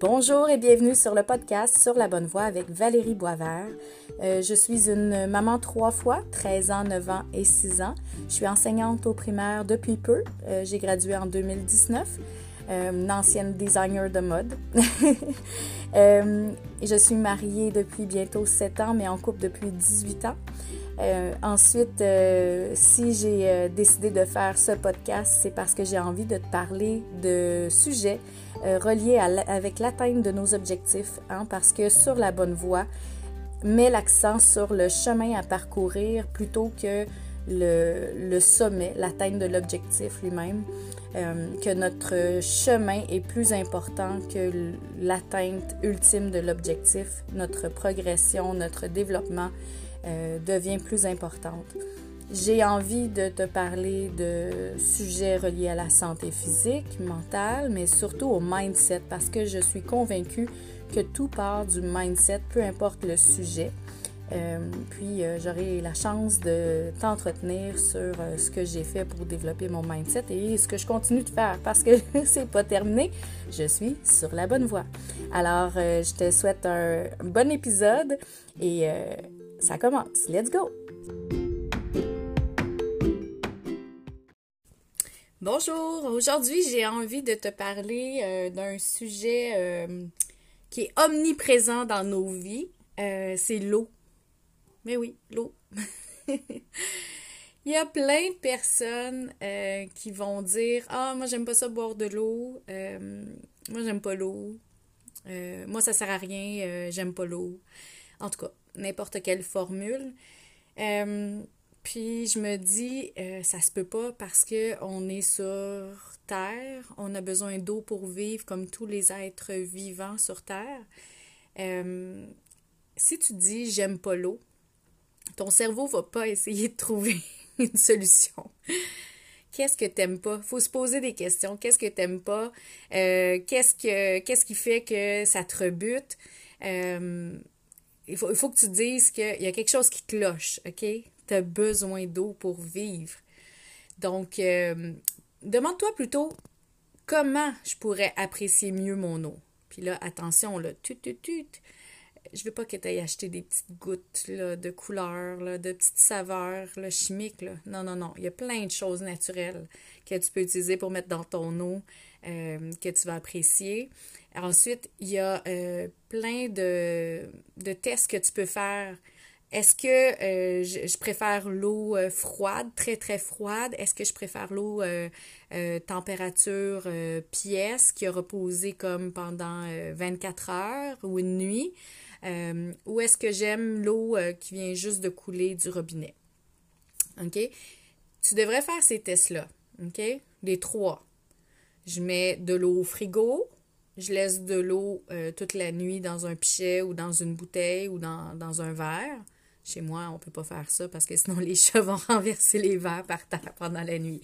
Bonjour et bienvenue sur le podcast Sur la bonne voie avec Valérie Boisvert. Euh, je suis une maman trois fois, 13 ans, 9 ans et 6 ans. Je suis enseignante au primaire depuis peu. Euh, j'ai gradué en 2019. Euh, une ancienne designer de mode. je suis mariée depuis bientôt 7 ans, mais en couple depuis 18 ans. Ensuite, si j'ai décidé de faire ce podcast, c'est parce que j'ai envie de te parler de sujets euh, relié avec l'atteinte de nos objectifs, hein, parce que sur la bonne voie, met l'accent sur le chemin à parcourir plutôt que le, sommet, l'atteinte de l'objectif lui-même, euh, que notre chemin est plus important que l'atteinte ultime de l'objectif, notre progression, notre développement euh, devient plus importante. J'ai envie de te parler de sujets reliés à la santé physique, mentale, mais surtout au mindset parce que je suis convaincue que tout part du mindset, peu importe le sujet. Euh, puis euh, j'aurai la chance de t'entretenir sur euh, ce que j'ai fait pour développer mon mindset et ce que je continue de faire parce que c'est pas terminé. Je suis sur la bonne voie. Alors, je te souhaite un bon épisode et ça commence. Let's go! Bonjour, aujourd'hui j'ai envie de te parler d'un sujet qui est omniprésent dans nos vies, c'est l'eau. Mais oui, l'eau. Il y a plein de personnes qui vont dire Ah, moi j'aime pas ça boire de l'eau, moi j'aime pas l'eau, moi ça sert à rien, j'aime pas l'eau. En tout cas, n'importe quelle formule. Puis je me dis, euh, ça se peut pas parce que on est sur Terre, on a besoin d'eau pour vivre comme tous les êtres vivants sur Terre. Euh, si tu dis j'aime pas l'eau, ton cerveau va pas essayer de trouver une solution. Qu'est-ce que t'aimes pas? Faut se poser des questions. Qu'est-ce que t'aimes pas? Euh, qu'est-ce que qu'est-ce qui fait que ça te rebute? il, faut, il que tu dises qu'il y a quelque chose qui cloche, OK? tu besoin d'eau pour vivre. Donc, euh, demande-toi plutôt comment je pourrais apprécier mieux mon eau. Puis là, attention, là, tut, tut, tut. Je veux pas que tu ailles acheter des petites gouttes de couleurs, de petites saveurs chimiques. Non, non, non. Il y a plein de choses naturelles que tu peux utiliser pour mettre dans ton eau euh, que tu vas apprécier. Ensuite, il y a euh, plein de, de tests que tu peux faire est-ce que euh, je, préfère l'eau froide, très très froide? Est-ce que je préfère l'eau température pièce qui a reposé comme pendant 24 heures ou une nuit? Ou est-ce que j'aime l'eau qui vient juste de couler du robinet? OK? Tu devrais faire ces tests-là. OK? Les trois. Je mets de l'eau au frigo, je laisse de l'eau toute la nuit dans un pichet ou dans une bouteille ou dans, dans un verre. Chez moi, on peut pas faire ça parce que sinon les chats vont renverser les verres par terre pendant la nuit.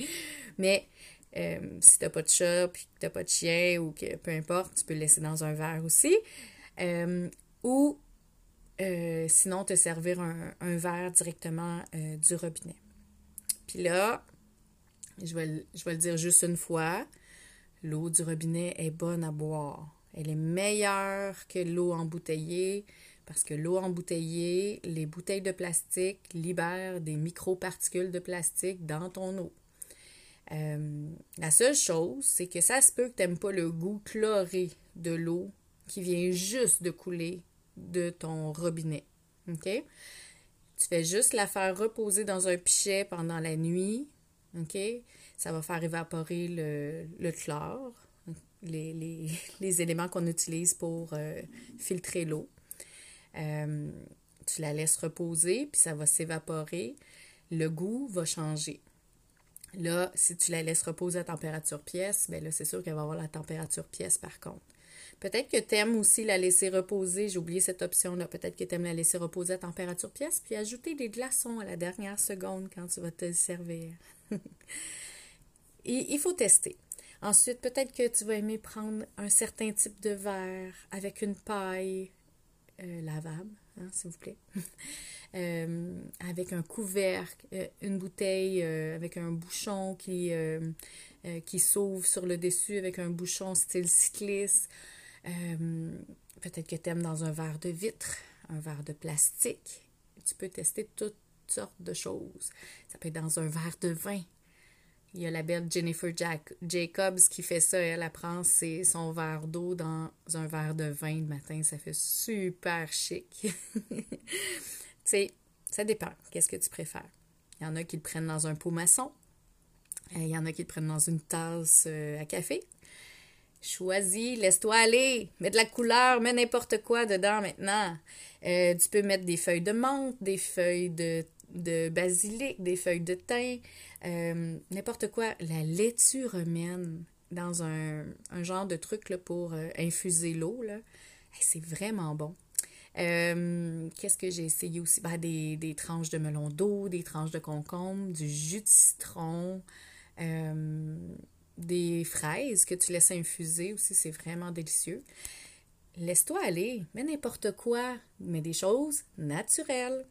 Mais euh, si t'as pas de chat, puis que t'as pas de chien ou que peu importe, tu peux le laisser dans un verre aussi. Euh, ou euh, sinon te servir un, verre directement du robinet. Puis là, je vais, je vais le dire juste une fois, l'eau du robinet est bonne à boire. Elle est meilleure que l'eau embouteillée parce que l'eau embouteillée, les bouteilles de plastique libèrent des microparticules de plastique dans ton eau. Euh, la seule chose, c'est que ça se peut que tu n'aimes pas le goût chloré de l'eau qui vient juste de couler de ton robinet. OK? Tu fais juste la faire reposer dans un pichet pendant la nuit. OK? Ça va faire évaporer le, le chlore, les, éléments qu'on utilise pour euh, filtrer l'eau. Euh, tu la laisses reposer, puis ça va s'évaporer. Le goût va changer. Là, si tu la laisses reposer à température pièce, bien là, c'est sûr qu'elle va avoir la température pièce par contre. Peut-être que tu aimes aussi la laisser reposer, j'ai oublié cette option-là, peut-être que tu aimes la laisser reposer à température pièce, puis ajouter des glaçons à la dernière seconde quand tu vas te servir. Il faut tester. Ensuite, peut-être que tu vas aimer prendre un certain type de verre avec une paille, euh, lavable, hein, s'il vous plaît, euh, avec un couvercle, euh, une bouteille avec un bouchon qui, qui s'ouvre sur le dessus avec un bouchon style cycliste. Peut-être que tu aimes dans un verre de vitre, un verre de plastique. Tu peux tester toutes sortes de choses. Ça peut être dans un verre de vin. Il y a la belle Jennifer Jacobs qui fait ça. Elle, apprend son verre d'eau dans un verre de vin le matin. Ça fait super chic. tu sais, ça dépend. Qu'est-ce que tu préfères? Il y en a qui le prennent dans un pot maçon. Euh, il y en a qui le prennent dans une tasse euh, à café. Choisis, laisse-toi aller, mets de la couleur, mets n'importe quoi dedans maintenant. Euh, tu peux mettre des feuilles de menthe, des feuilles de, de basilic, des feuilles de thym, euh, n'importe quoi. La laitue romaine dans un, genre de truc pour euh, infuser l'eau, c'est vraiment bon. Qu'est-ce que j'ai essayé aussi? Ben, des, des, tranches de melon d'eau, des tranches de concombre, du jus de citron des fraises que tu laisses infuser aussi, c'est vraiment délicieux. Laisse-toi aller, mets n'importe quoi, mets des choses naturelles.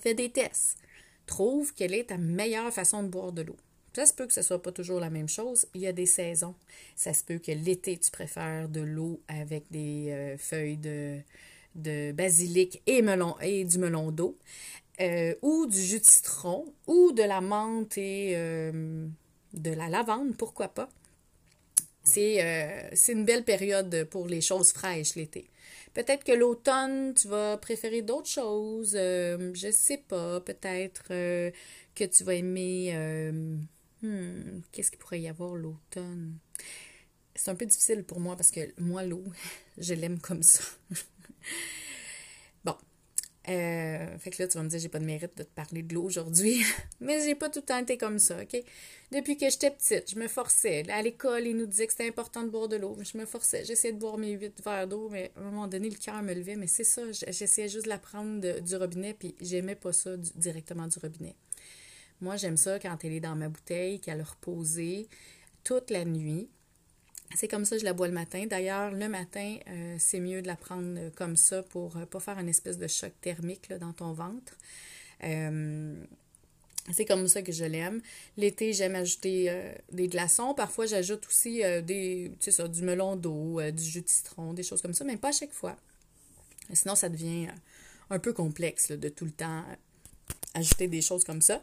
Fais des tests. Trouve quelle est ta meilleure façon de boire de l'eau. Ça se peut que ce ne soit pas toujours la même chose. Il y a des saisons. Ça se peut que l'été, tu préfères de l'eau avec des euh, feuilles de, basilic et, melon, et du melon d'eau. Euh, ou du jus de citron, ou de la menthe et euh, de la lavande, pourquoi pas. C'est une belle période pour les choses fraîches l'été. Peut-être que l'automne, tu vas préférer d'autres choses. Euh, je sais pas. Peut-être euh, que tu vas aimer. Hmm, qu'est-ce qu'il pourrait y avoir l'automne? C'est un peu difficile pour moi parce que moi, l'eau, je l'aime comme ça. Euh, fait que là, tu vas me dire, j'ai pas de mérite de te parler de l'eau aujourd'hui. Mais j'ai pas tout le temps été comme ça, OK? Depuis que j'étais petite, je me forçais. À l'école, ils nous disaient que c'était important de boire de l'eau. Je me forçais. J'essayais de boire mes huit verres d'eau, mais à un moment donné, le cœur me levait. Mais c'est ça, j'essayais juste de la prendre du robinet, puis j'aimais pas ça directement du robinet. Moi, j'aime ça quand elle est dans ma bouteille, qu'elle a reposé toute la nuit. C'est comme ça que je la bois le matin. D'ailleurs, le matin, euh, c'est mieux de la prendre euh, comme ça pour ne euh, pas faire une espèce de choc thermique dans ton ventre. c'est comme ça que je l'aime. L'été, j'aime ajouter des glaçons. Parfois, j'ajoute aussi des, ça, du melon d'eau, du jus de citron, des choses comme ça, mais pas à chaque fois. Sinon, ça devient un peu complexe de tout le temps ajouter des choses comme ça.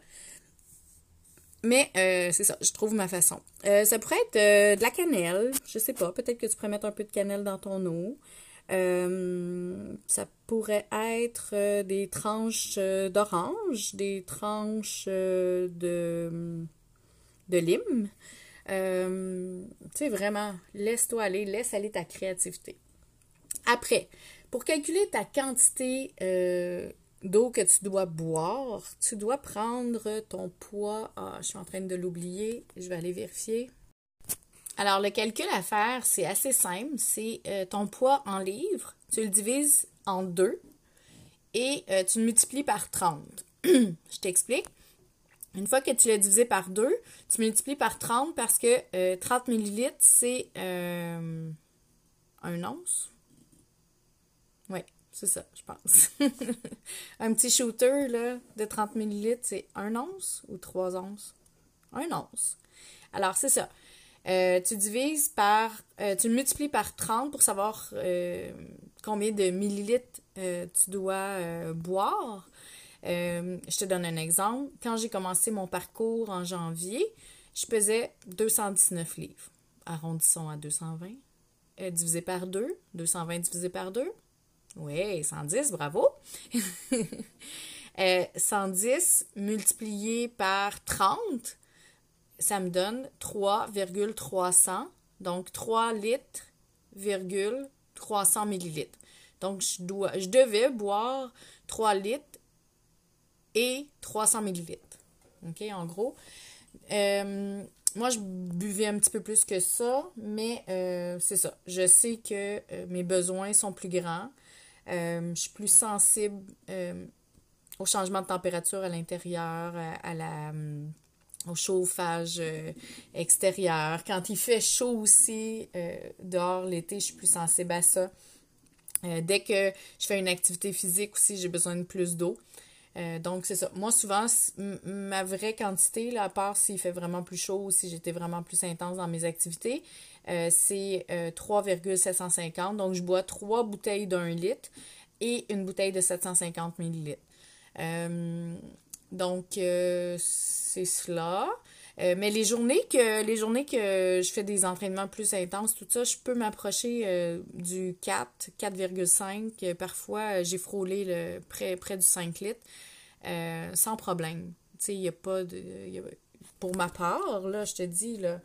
Mais euh, c'est ça, je trouve ma façon. Euh, ça pourrait être euh, de la cannelle, je sais pas, peut-être que tu pourrais mettre un peu de cannelle dans ton eau. ça pourrait être des tranches d'orange, des tranches de, de lime. tu sais, vraiment, laisse-toi aller, laisse aller ta créativité. Après, pour calculer ta quantité d'eau que tu dois boire, tu dois prendre ton poids. Ah, je suis en train de l'oublier. Je vais aller vérifier. Alors, le calcul à faire, c'est assez simple. C'est euh, ton poids en livres. Tu le divises en deux et euh, tu le multiplies par 30. je t'explique. Une fois que tu l'as divisé par deux, tu multiplies par 30 parce que 30 euh, millilitres, c'est un once. C'est ça, je pense. un petit shooter là, de 30 ml, c'est 1 once ou 3 onces? 1 once. Alors, c'est ça. Euh, tu divises par, euh, tu multiplies par 30 pour savoir euh, combien de millilitres tu dois boire. je te donne un exemple. Quand j'ai commencé mon parcours en janvier, je pesais 219 livres. Arrondissons à 220. divisé par 2. 220 divisé par 2. Oui, 110, bravo. 110 euh, multiplié par 30, ça me donne 3,300. Donc 3 litres, 300 millilitres. Donc je, dois, devais boire 3 litres et 300 millilitres. OK, en gros. Euh, moi, je buvais un petit peu plus que ça, mais euh, c'est ça. Je sais que mes besoins sont plus grands. Euh, je suis plus sensible euh, au changement de température à l'intérieur, à, euh, au chauffage extérieur. Quand il fait chaud aussi dehors l'été, je suis plus sensible à ça. dès que je fais une activité physique aussi, j'ai besoin de plus d'eau. Euh, donc, c'est ça. Moi, souvent, ma vraie quantité, là, à part s'il fait vraiment plus chaud ou si j'étais vraiment plus intense dans mes activités, euh, c'est 3,750. Donc, je bois trois bouteilles d'un litre et une bouteille de 750 millilitres. donc, c'est cela. Euh, mais les journées que les journées que je fais des entraînements plus intenses, tout ça, je peux m'approcher euh, du 4, 4,5. Parfois, j'ai frôlé le, près, près du 5 litres euh, sans problème. Tu sais, il n'y a pas de. pour ma part, là, je te dis, là.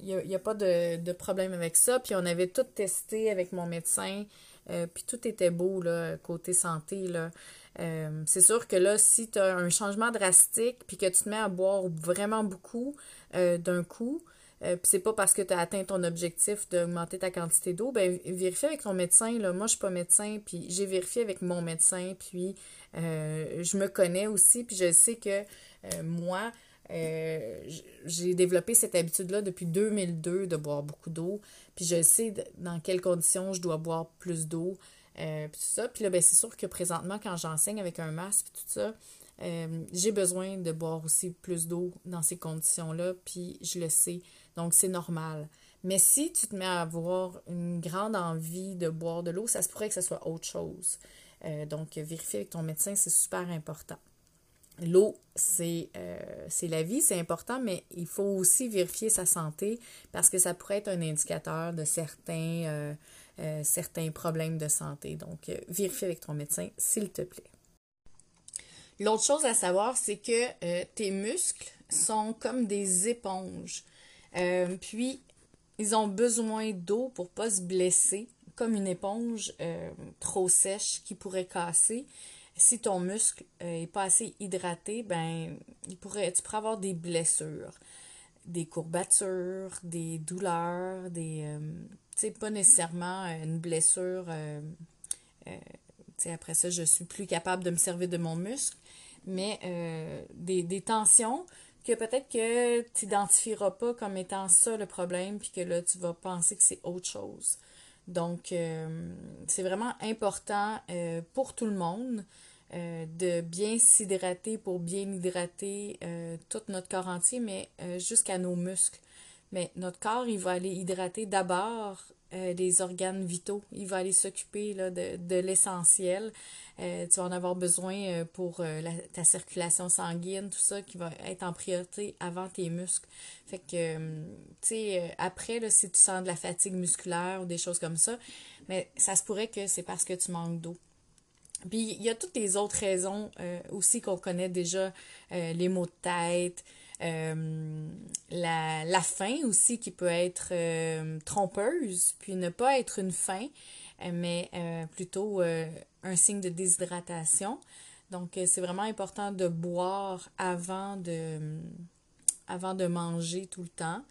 Il n'y a, a, pas de, de, problème avec ça. Puis on avait tout testé avec mon médecin. puis tout était beau, là, côté santé, là. Euh, c'est sûr que là, si tu as un changement drastique puis que tu te mets à boire vraiment beaucoup euh, d'un coup, euh, puis c'est pas parce que tu as atteint ton objectif d'augmenter ta quantité d'eau, ben vérifie avec ton médecin. Là. Moi, je suis pas médecin, puis j'ai vérifié avec mon médecin, puis je me connais aussi, puis je sais que moi, j'ai développé cette habitude-là depuis 2002 de boire beaucoup d'eau, puis je sais dans quelles conditions je dois boire plus d'eau. Euh, puis tout ça. Puis là, ben, c'est sûr que présentement, quand j'enseigne avec un masque, tout ça, euh, j'ai besoin de boire aussi plus d'eau dans ces conditions-là, puis je le sais. Donc, c'est normal. Mais si tu te mets à avoir une grande envie de boire de l'eau, ça se pourrait que ce soit autre chose. Euh, donc, vérifier avec ton médecin, c'est super important. L'eau, c'est la vie, c'est important, mais il faut aussi vérifier sa santé parce que ça pourrait être un indicateur de certains euh, certains problèmes de santé. Donc, euh, vérifie avec ton médecin, s'il te plaît. L'autre chose à savoir, c'est que euh, tes muscles sont comme des éponges. puis, ils ont besoin d'eau pour pas se blesser, comme une éponge trop sèche qui pourrait casser. Si ton muscle est pas assez hydraté, ben, il pourrait, tu pourrais avoir des blessures, des courbatures, des douleurs, des, sais, pas nécessairement euh, une blessure. Euh, euh, après ça, je suis plus capable de me servir de mon muscle, mais des, tensions que peut-être que tu n'identifieras pas comme étant ça le problème, puis que là, tu vas penser que c'est autre chose. Donc, c'est vraiment important pour tout le monde de bien s'hydrater pour bien hydrater tout notre corps entier, mais jusqu'à nos muscles. Mais notre corps, il va aller hydrater d'abord euh, les organes vitaux. Il va aller s'occuper de, l'essentiel. Euh, tu vas en avoir besoin euh, pour ta circulation sanguine, tout ça qui va être en priorité avant tes muscles. Fait que, tu sais, après, là, si tu sens de la fatigue musculaire ou des choses comme ça, mais ça se pourrait que c'est parce que tu manques d'eau. Puis il y a toutes les autres raisons aussi qu'on connaît déjà, les maux de tête, euh, la, la, faim aussi qui peut être euh, trompeuse, puis ne pas être une faim, euh, mais plutôt un signe de déshydratation. Donc, c'est vraiment important de boire avant de, avant de manger tout le temps.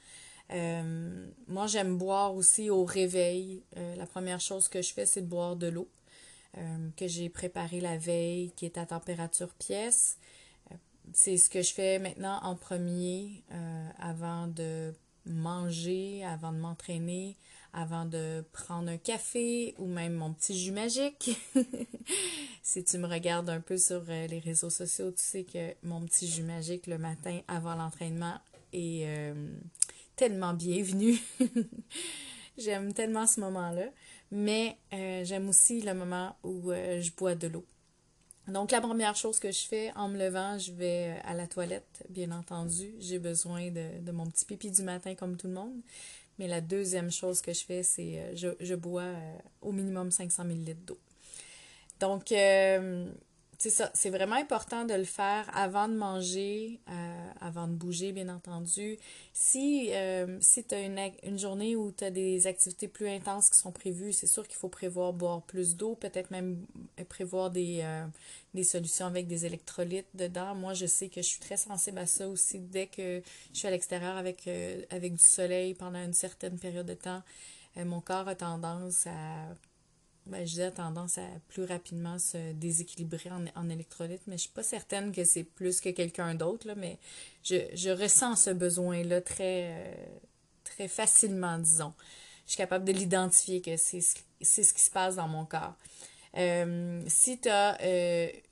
moi, j'aime boire aussi au réveil. la première chose que je fais, c'est de boire de l'eau que j'ai préparée la veille, qui est à température pièce c'est ce que je fais maintenant en premier euh, avant de manger, avant de m'entraîner, avant de prendre un café ou même mon petit jus magique. si tu me regardes un peu sur euh, les réseaux sociaux, tu sais que mon petit jus magique le matin avant l'entraînement est euh, tellement bienvenu. j'aime tellement ce moment-là, mais j'aime aussi le moment où je bois de l'eau. Donc, la première chose que je fais en me levant, je vais euh, à la toilette, bien entendu. J'ai besoin de, mon petit pipi du matin comme tout le monde. Mais la deuxième chose que je fais, c'est euh, je, je bois euh, au minimum 500 ml d'eau. Donc, c'est ça, c'est vraiment important de le faire avant de manger, euh, avant de bouger, bien entendu. Si, euh, si tu as une, une, journée où tu as des activités plus intenses qui sont prévues, c'est sûr qu'il faut prévoir boire plus d'eau, peut-être même prévoir des, euh, des solutions avec des électrolytes dedans. Moi, je sais que je suis très sensible à ça aussi. Dès que je suis à l'extérieur avec, avec du soleil pendant une certaine période de temps, mon corps a tendance à ben, je tendance à plus rapidement se déséquilibrer en, en électrolytes, mais je suis pas certaine que c'est plus que quelqu'un d'autre, mais je, je, ressens ce besoin-là très, euh, très facilement, disons. Je suis capable de l'identifier que c'est ce, qui se passe dans mon corps. si tu as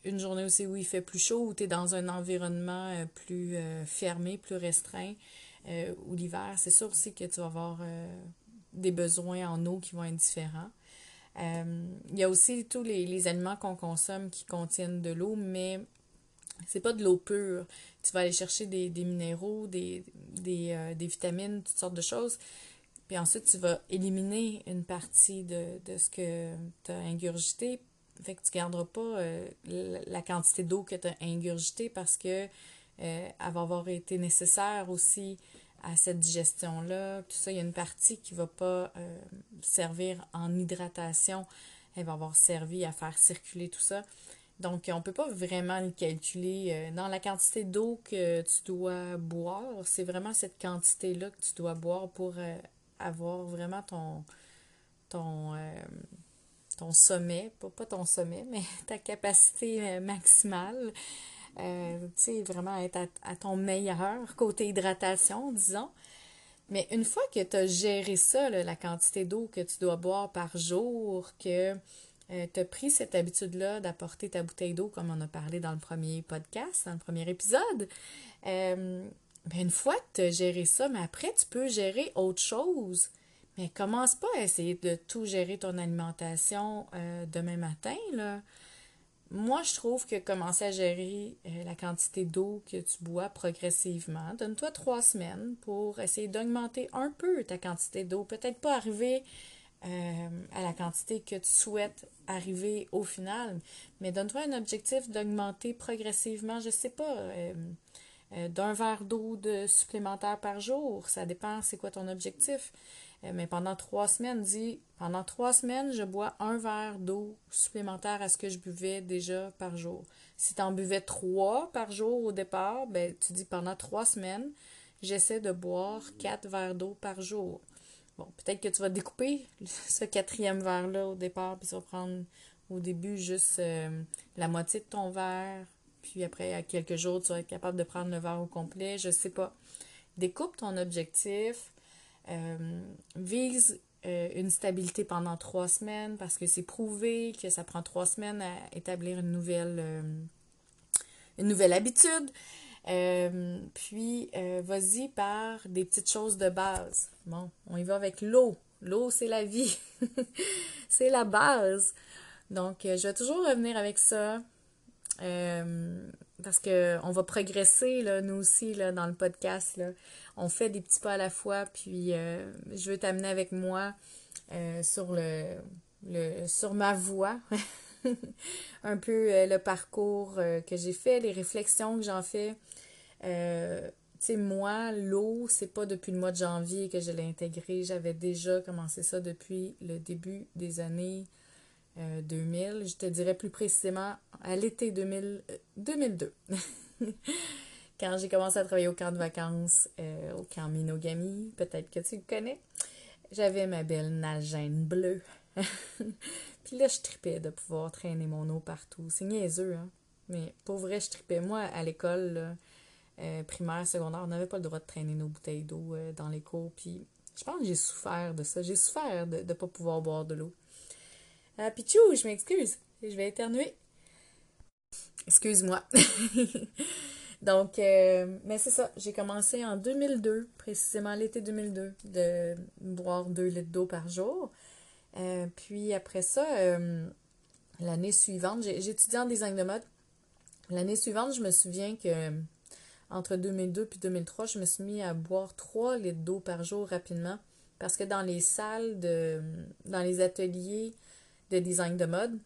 une journée aussi où il fait plus chaud, ou tu es dans un environnement plus fermé, plus restreint, ou l'hiver, c'est sûr aussi que tu vas avoir des besoins en eau qui vont être différents. Il y a aussi tous les, les aliments qu'on consomme qui contiennent de l'eau, mais c'est pas de l'eau pure. Tu vas aller chercher des, minéraux, des, euh, des, vitamines, toutes sortes de choses. Puis ensuite, tu vas éliminer une partie de, ce que tu as ingurgité. Fait que tu ne garderas pas euh, la, quantité d'eau que tu as ingurgité parce que euh, va avoir été nécessaire aussi à cette digestion-là. Tout ça, il y a une partie qui ne va pas servir en hydratation. Elle va avoir servi à faire circuler tout ça. Donc, on ne peut pas vraiment le calculer. Euh, dans la quantité d'eau que tu dois boire, c'est vraiment cette quantité-là que tu dois boire pour euh, avoir vraiment euh, ton sommet, pas, pas ton sommet, mais ta capacité maximale. Tu sais, vraiment être à, ton meilleur côté hydratation, disons. Mais une fois que tu as géré ça, la quantité d'eau que tu dois boire par jour, que euh, tu as pris cette habitude-là d'apporter ta bouteille d'eau, comme on a parlé dans le premier podcast, dans le premier épisode. Euh, ben, une fois que tu as géré ça, mais après, tu peux gérer autre chose. Mais commence pas à essayer de tout gérer ton alimentation euh, demain matin. Là. Moi, je trouve que commencer à gérer la quantité d'eau que tu bois progressivement, donne-toi trois semaines pour essayer d'augmenter un peu ta quantité d'eau. Peut-être pas arriver euh, à la quantité que tu souhaites arriver au final. Mais donne-toi un objectif d'augmenter progressivement, je ne sais pas, euh, euh, d'un verre d'eau de supplémentaire par jour. Ça dépend c'est quoi ton objectif. Mais pendant trois semaines, dis, pendant trois semaines, je bois un verre d'eau supplémentaire à ce que je buvais déjà par jour. Si tu en buvais trois par jour au départ, ben, tu dis pendant trois semaines, j'essaie de boire quatre verres d'eau par jour. Bon, peut-être que tu vas découper ce quatrième verre-là au départ, puis tu vas prendre au début juste euh, la moitié de ton verre, puis après, à quelques jours, tu vas être capable de prendre le verre au complet. Je sais pas. Découpe ton objectif. Euh, vise euh, une stabilité pendant trois semaines parce que c'est prouvé que ça prend trois semaines à établir une nouvelle, une nouvelle habitude. Euh, puis, euh, vas-y par des petites choses de base. Bon, on y va avec l'eau. L'eau, c'est la vie. c'est la base. Donc, euh, je vais toujours revenir avec ça. Parce qu'on va progresser, là, nous aussi, là, dans le podcast. Là. On fait des petits pas à la fois, puis je veux t'amener avec moi sur le, sur ma voie. un peu le parcours que j'ai fait, les réflexions que j'en fais. Euh, tu sais, moi, l'eau, c'est pas depuis le mois de janvier que je l'ai intégré. J'avais déjà commencé ça depuis le début des années 2000. Euh, je te dirais plus précisément à l'été 2000, 2002. Euh, Quand j'ai commencé à travailler au camp de vacances, au camp Minogami, peut-être que tu connais, j'avais ma belle nagène bleue. Puis là, je tripais de pouvoir traîner mon eau partout. C'est niaiseux, hein? Mais pour vrai, je tripais. Moi, à l'école, euh, primaire, secondaire, on n'avait pas le droit de traîner nos bouteilles d'eau euh, dans les cours. Puis je pense que j'ai souffert de ça. J'ai souffert de ne pas pouvoir boire de l'eau. Euh, Pichou, je m'excuse. Je vais éternuer. Excuse-moi. Donc, euh, mais c'est ça. J'ai commencé en 2002, précisément l'été 2002, de boire 2 litres d'eau par jour. puis après ça, l'année suivante, étudié en design de mode. L'année suivante, je me souviens que entre 2002 et 2003, je me suis mis à boire 3 litres d'eau par jour rapidement parce que dans les salles de dans les ateliers de design de mode,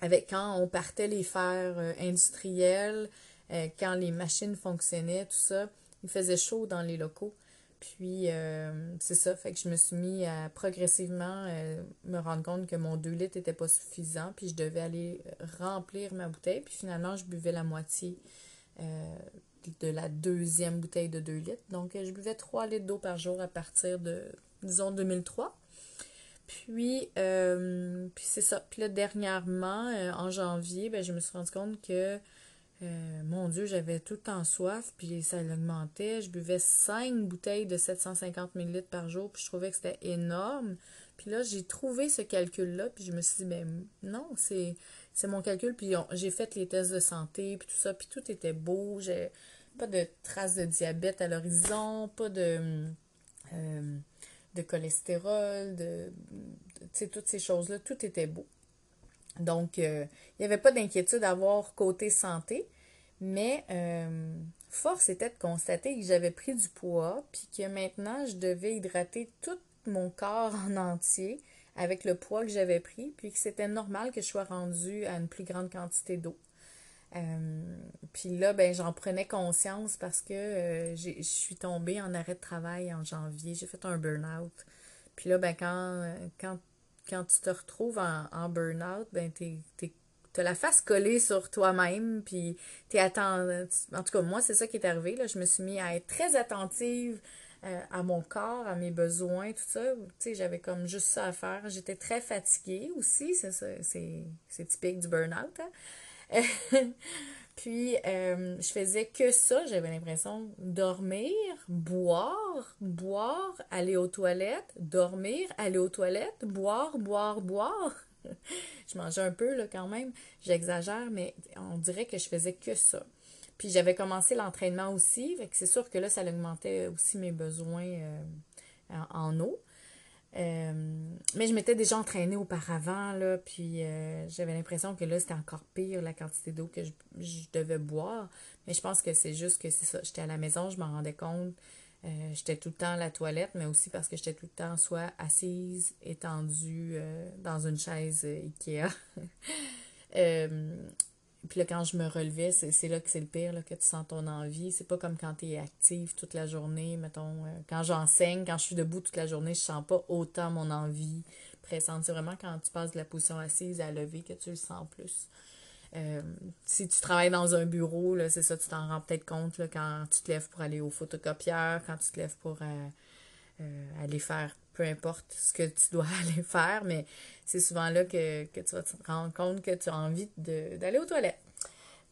avec quand on partait les faire euh, industriels, euh, quand les machines fonctionnaient, tout ça, il faisait chaud dans les locaux. Puis euh, c'est ça, fait que je me suis mis à progressivement me rendre compte que mon 2 litres n'était pas suffisant, puis je devais aller remplir ma bouteille, puis finalement je buvais la moitié de la deuxième bouteille de 2 litres. Donc, je buvais 3 litres d'eau par jour à partir de, disons, 2003. Puis, euh, puis c'est ça. Puis là, dernièrement, euh, en janvier, ben, je me suis rendu compte que, euh, mon Dieu, j'avais tout le temps soif, puis ça augmentait. Je buvais 5 bouteilles de 750 ml par jour, puis je trouvais que c'était énorme. Puis là, j'ai trouvé ce calcul-là, puis je me suis dit, ben non, c'est, c'est mon calcul. Puis j'ai fait les tests de santé, puis tout ça, puis tout était beau. J'ai pas de traces de diabète à l'horizon, pas de, euh, de cholestérol, de, sais, toutes ces choses-là, tout était beau. Donc, euh, il n'y avait pas d'inquiétude à avoir côté santé, mais euh, force était de constater que j'avais pris du poids, puis que maintenant, je devais hydrater tout mon corps en entier avec le poids que j'avais pris, puis que c'était normal que je sois rendue à une plus grande quantité d'eau. Euh, puis là, ben, j'en prenais conscience parce que euh, je suis tombée en arrêt de travail en janvier. J'ai fait un burn-out. Puis là, ben, quand, quand, quand tu te retrouves en, burn-out, ben, t'es, la face collée sur toi-même, puis t'es attentive. En tout cas, moi, c'est ça qui est arrivé. Là. Je me suis mis à être très attentive euh, à mon corps, à mes besoins, tout ça. Tu sais, j'avais comme juste ça à faire. J'étais très fatiguée aussi. C'est, c'est, typique du burn-out. Hein. Puis, euh, je faisais que ça. J'avais l'impression dormir, boire, boire, aller aux toilettes, dormir, aller aux toilettes, boire, boire, boire. je mangeais un peu, là, quand même. J'exagère, mais on dirait que je faisais que ça. Puis, j'avais commencé l'entraînement aussi. C'est sûr que là, ça augmentait aussi mes besoins euh, en eau. Euh, mais je m'étais déjà entraînée auparavant, là, puis euh, j'avais l'impression que là, c'était encore pire la quantité d'eau que je, devais boire. Mais je pense que c'est juste que c'est ça. J'étais à la maison, je m'en rendais compte. Euh, j'étais tout le temps à la toilette, mais aussi parce que j'étais tout le temps soit assise, étendue dans une chaise Ikea. Puis là, quand je me relevais, c'est là que c'est le pire, là, que tu sens ton envie. C'est pas comme quand tu es active toute la journée, mettons. Euh, quand j'enseigne, quand je suis debout toute la journée, je sens pas autant mon envie pressante. C'est vraiment quand tu passes de la position assise à lever que tu le sens plus. Euh, si tu travailles dans un bureau, c'est ça, tu t'en rends peut-être compte là, quand tu te lèves pour aller au photocopieur, quand tu te lèves pour euh, aller faire peu importe ce que tu dois aller faire, mais c'est souvent là que, tu vas te rendre compte que tu as envie d'aller aux toilettes.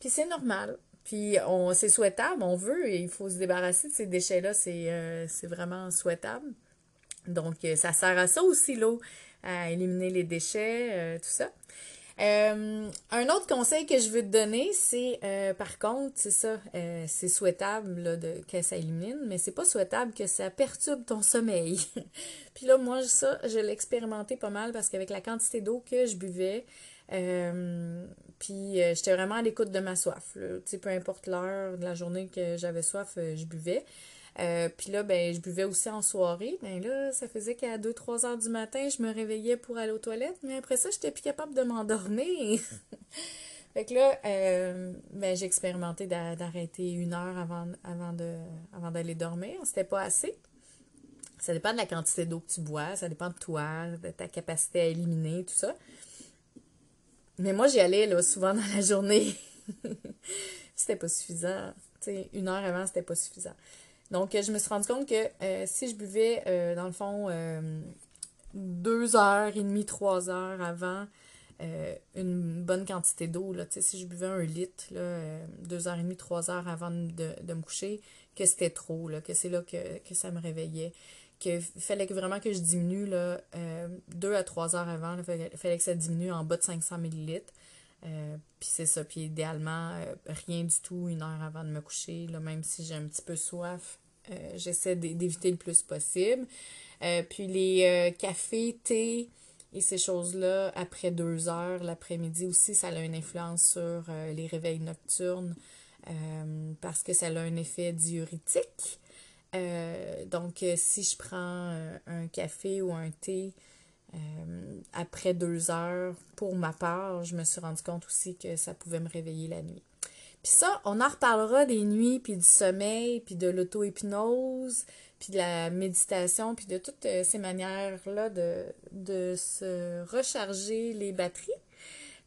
Puis c'est normal. Puis on c'est souhaitable, on veut, et il faut se débarrasser de ces déchets-là, c'est euh, vraiment souhaitable. Donc, euh, ça sert à ça aussi, l'eau, à éliminer les déchets, euh, tout ça. Euh, un autre conseil que je veux te donner, c'est euh, par contre, c'est ça, euh, c'est souhaitable là, de, que ça élimine, mais c'est pas souhaitable que ça perturbe ton sommeil. Puis là, moi, ça, je l'ai expérimenté pas mal parce qu'avec la quantité d'eau que je buvais, puis j'étais vraiment à l'écoute de ma soif. Sais, peu importe l'heure de la journée que j'avais soif, je buvais. Euh, puis là, ben, je buvais aussi en soirée. Ben là, ça faisait qu'à 2-3 heures du matin, je me réveillais pour aller aux toilettes. Mais après ça, j'étais plus capable de m'endormir. fait que là, euh, ben, j'ai expérimenté d'arrêter une heure avant, avant, de, avant d'aller dormir. C'était pas assez. Ça dépend de la quantité d'eau que tu bois, ça dépend de toi, de ta capacité à éliminer, tout ça. Mais moi, j'y allais là, souvent dans la journée. c'était pas suffisant. une heure avant, c'était pas suffisant. Donc, je me suis rendu compte que euh, si je buvais, euh, dans le fond, euh, deux heures et demie, trois heures avant une bonne quantité d'eau, si je buvais un litre, là, deux heures et demie, trois heures avant de, me coucher, que c'était trop, là, que c'est là que, ça me réveillait, qu'il fallait que vraiment que je diminue là, deux à trois heures avant, il fallait, que ça diminue en bas de 500 millilitres. Puis c'est ça. Puis idéalement, rien du tout une heure avant de me coucher, là, même si j'ai un petit peu soif, euh, j'essaie d'éviter le plus possible. Euh, puis les euh, cafés, thé et ces choses-là, après deux heures l'après-midi aussi, ça a une influence sur les réveils nocturnes parce que ça a un effet diurétique. donc, si je prends un café ou un thé après deux heures, pour ma part, je me suis rendu compte aussi que ça pouvait me réveiller la nuit. Puis ça, on en reparlera des nuits, puis du sommeil, puis de l'auto-hypnose, puis de la méditation, puis de toutes euh, ces manières-là de, de se recharger les batteries,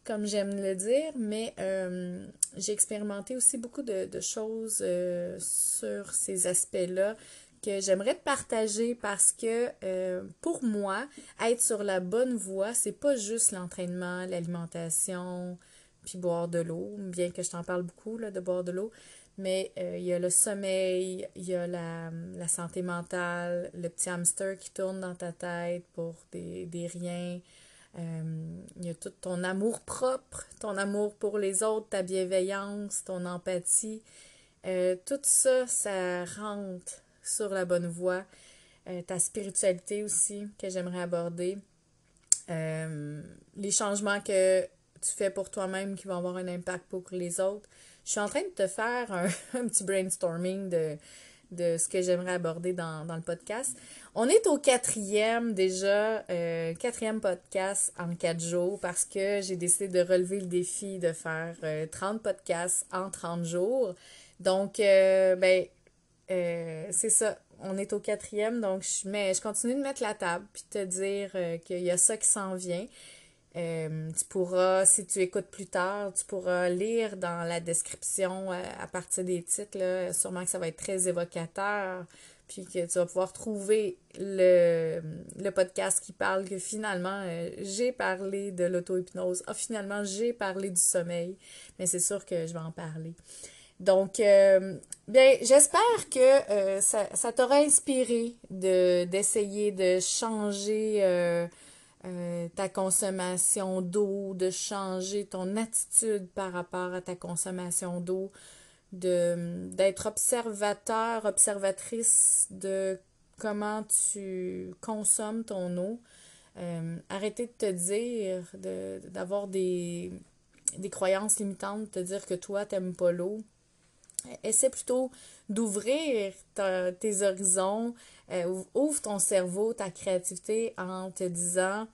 comme j'aime le dire. Mais euh, j'ai expérimenté aussi beaucoup de, choses euh, sur ces aspects-là que j'aimerais te partager parce que pour moi, être sur la bonne voie, c'est pas juste l'entraînement, l'alimentation, puis boire de l'eau, bien que je t'en parle beaucoup là, de boire de l'eau. mais euh, il y a le sommeil, il y a la, santé mentale, le petit hamster qui tourne dans ta tête pour des, des riens. Euh, il y a tout ton amour propre, ton amour pour les autres, ta bienveillance, ton empathie. Euh, tout ça, ça rentre sur la bonne voie. ta spiritualité aussi, que j'aimerais aborder. les changements que tu fais pour toi-même qui vont avoir un impact pour les autres. Je suis en train de te faire un, petit brainstorming de, de ce que j'aimerais aborder dans, le podcast. On est au quatrième déjà, euh, quatrième podcast en quatre jours parce que j'ai décidé de relever le défi de faire 30 euh, podcasts en 30 jours. Donc, euh, ben, c'est ça. On est au quatrième, donc je, mets, je continue de mettre la table puis te dire qu'il y a ça qui s'en vient. Euh, tu pourras, si tu écoutes plus tard, tu pourras lire dans la description euh, à partir des titres, sûrement que ça va être très évocateur, puis que tu vas pouvoir trouver le, le podcast qui parle que finalement, euh, j'ai parlé de l'auto-hypnose. Ah, finalement, j'ai parlé du sommeil, mais c'est sûr que je vais en parler. Donc, bien, j'espère que ça, ça t'aura inspiré de, d'essayer de changer euh, ta consommation d'eau, de changer ton attitude par rapport à ta consommation d'eau, de d'être observateur, observatrice de comment tu consommes ton eau. Euh, arrêter de te dire, d'avoir des, des croyances limitantes, de te dire que toi, t'aimes pas l'eau. Essaie plutôt d'ouvrir tes horizons, euh, ouvre ton cerveau, ta créativité en te disant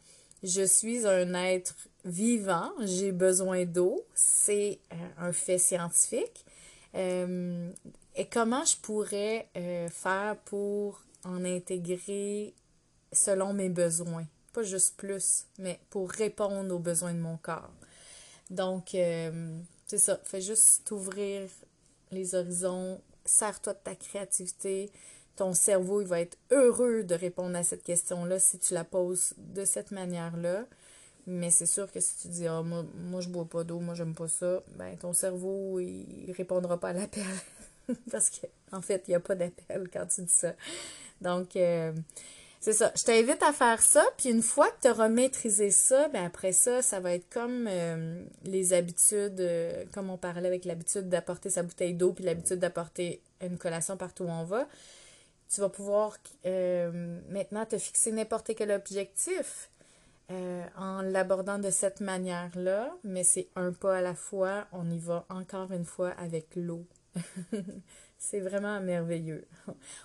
je suis un être vivant, j'ai besoin d'eau, c'est euh, un fait scientifique. Euh, et comment je pourrais faire pour en intégrer selon mes besoins? Pas juste plus, mais pour répondre aux besoins de mon corps. Donc, c'est ça. Fais juste t'ouvrir les horizons, sers-toi de ta créativité. Ton cerveau, il va être heureux de répondre à cette question-là si tu la poses de cette manière-là. Mais c'est sûr que si tu dis ah, moi, moi je bois pas d'eau, moi j'aime pas ça, ben ton cerveau il répondra pas à l'appel. Parce qu'en en fait, il n'y a pas d'appel quand tu dis ça. Donc euh, c'est ça. Je t'invite à faire ça, puis une fois que tu auras maîtrisé ça, ben après ça, ça va être comme euh, les habitudes, euh, comme on parlait avec l'habitude d'apporter sa bouteille d'eau, puis l'habitude d'apporter une collation partout où on va. Tu vas pouvoir euh, maintenant te fixer n'importe quel objectif en l'abordant de cette manière-là, mais c'est un pas à la fois. On y va encore une fois avec l'eau. c'est vraiment merveilleux.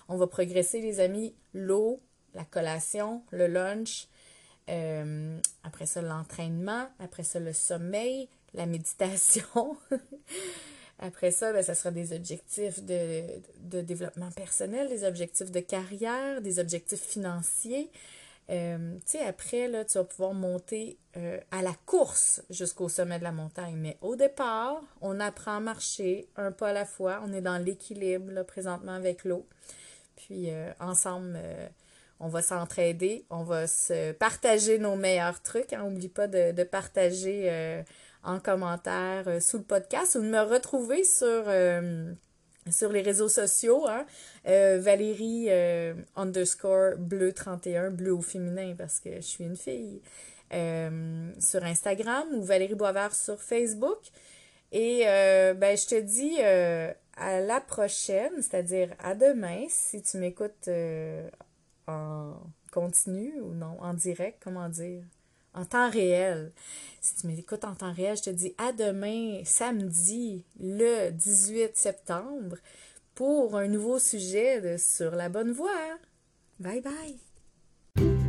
On va progresser, les amis. L'eau, la collation, le lunch, euh, après ça l'entraînement, après ça le sommeil, la méditation. après ça, ben, ça sera des objectifs de, développement personnel, des objectifs de carrière, des objectifs financiers. Euh, tu sais, après, là, tu vas pouvoir monter euh, à la course jusqu'au sommet de la montagne. Mais au départ, on apprend à marcher un pas à la fois. On est dans l'équilibre, présentement, avec l'eau. Puis, ensemble, on va s'entraider, on va se partager nos meilleurs trucs. Hein. N'oublie pas de, partager euh, en commentaire euh, sous le podcast ou de me retrouver sur, euh, les réseaux sociaux. Hein. Valérie underscore bleu 31, bleu au féminin parce que je suis une fille. sur Instagram ou Valérie Boisvert sur Facebook. Et ben, je te dis à la prochaine, c'est-à-dire à demain, si tu m'écoutes en continu ou non, en direct, comment dire, en temps réel. Si tu m'écoutes en temps réel, je te dis à demain, samedi, le 18 septembre, pour un nouveau sujet Sur la bonne voie. Bye bye!